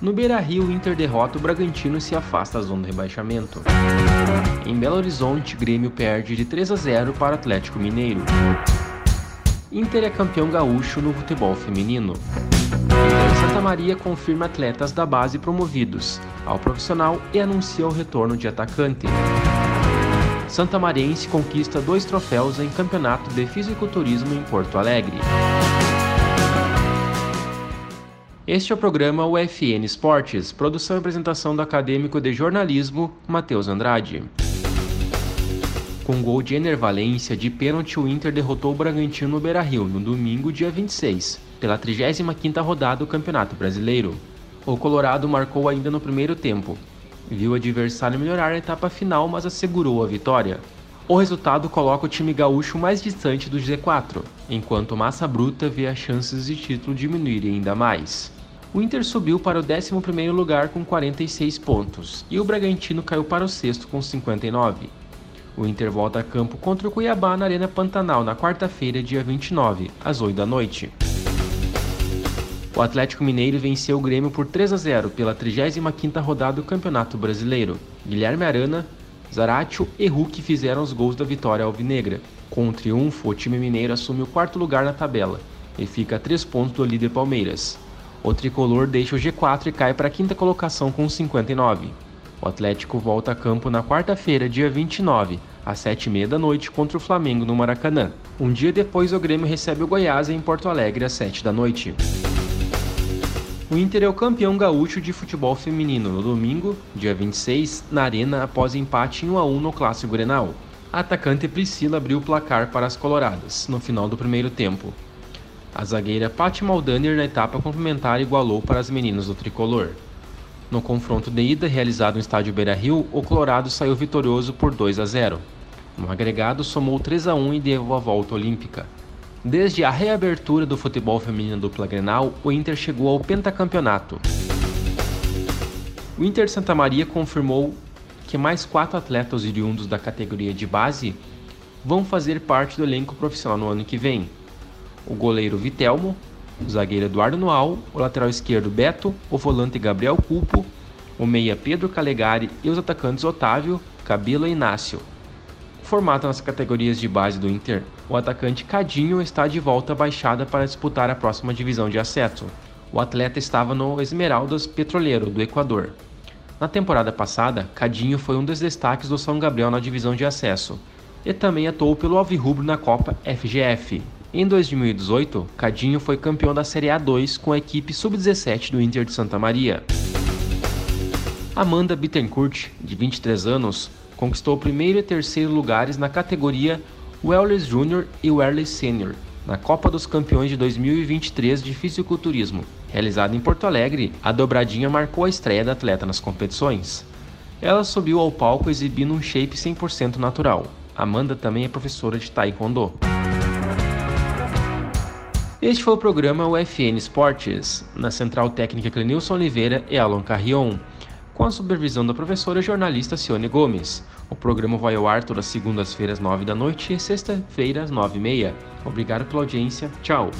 No Beira Rio, Inter derrota o Bragantino se afasta da zona do rebaixamento. Em Belo Horizonte, Grêmio perde de 3 a 0 para Atlético Mineiro. Inter é campeão gaúcho no futebol feminino. Inter Santa Maria confirma atletas da base promovidos ao profissional e anuncia o retorno de atacante. Santa Mariense conquista dois troféus em campeonato de fisiculturismo em Porto Alegre. Este é o programa UFN Esportes, produção e apresentação do acadêmico de jornalismo Matheus Andrade. Com gol de Enervalência de pênalti, o Inter derrotou o Bragantino no Beira-Rio no domingo, dia 26, pela 35ª rodada do Campeonato Brasileiro. O Colorado marcou ainda no primeiro tempo, viu o adversário melhorar a etapa final, mas assegurou a vitória. O resultado coloca o time gaúcho mais distante do Z4, enquanto Massa Bruta vê as chances de título diminuírem ainda mais. O Inter subiu para o 11º lugar com 46 pontos e o Bragantino caiu para o sexto com 59. O Inter volta a campo contra o Cuiabá na Arena Pantanal na quarta-feira, dia 29, às 8 da noite. O Atlético Mineiro venceu o Grêmio por 3 a 0 pela 35ª rodada do Campeonato Brasileiro. Guilherme Arana, Zaratio e Hulk fizeram os gols da vitória alvinegra. Com o triunfo, o time mineiro assume o quarto lugar na tabela e fica a 3 pontos do líder Palmeiras. O tricolor deixa o G4 e cai para a quinta colocação com 59. O Atlético volta a campo na quarta-feira, dia 29, às 7h30 da noite, contra o Flamengo no Maracanã. Um dia depois, o Grêmio recebe o Goiás em Porto Alegre às 7 da noite. O Inter é o campeão gaúcho de futebol feminino no domingo, dia 26, na Arena após empate em 1 a 1 no Clássico Grenal. A atacante Priscila abriu o placar para as coloradas no final do primeiro tempo. A zagueira Paty Maldaner na etapa complementar igualou para as meninas do tricolor. No confronto de ida realizado no estádio Beira-Rio, o Colorado saiu vitorioso por 2 a 0. No agregado, somou 3 a 1 e deu a volta olímpica. Desde a reabertura do futebol feminino dupla Grenal, o Inter chegou ao pentacampeonato. O Inter Santa Maria confirmou que mais quatro atletas oriundos da categoria de base vão fazer parte do elenco profissional no ano que vem. O goleiro Vitelmo, o zagueiro Eduardo Noal, o lateral esquerdo Beto, o volante Gabriel Culpo, o meia Pedro Calegari e os atacantes Otávio, Cabelo e Inácio. Formado nas categorias de base do Inter, o atacante Cadinho está de volta à baixada para disputar a próxima divisão de acesso. O atleta estava no Esmeraldas Petroleiro, do Equador. Na temporada passada, Cadinho foi um dos destaques do São Gabriel na divisão de acesso e também atuou pelo Alvirrubro na Copa FGF. Em 2018, Cadinho foi campeão da Série A2 com a equipe sub-17 do Inter de Santa Maria. Amanda Bittencourt, de 23 anos, conquistou o primeiro e terceiro lugares na categoria Wellers Júnior e Wellers Senior na Copa dos Campeões de 2023 de Fisiculturismo. Realizada em Porto Alegre, a dobradinha marcou a estreia da atleta nas competições. Ela subiu ao palco exibindo um shape 100% natural. Amanda também é professora de Taekwondo. Este foi o programa UFN Esportes, na central técnica Clenilson Oliveira e Alon Carrion com a supervisão da professora jornalista Cione Gomes. O programa vai ao ar todas segundas-feiras, nove da noite e sexta-feira, e meia. Obrigado pela audiência. Tchau.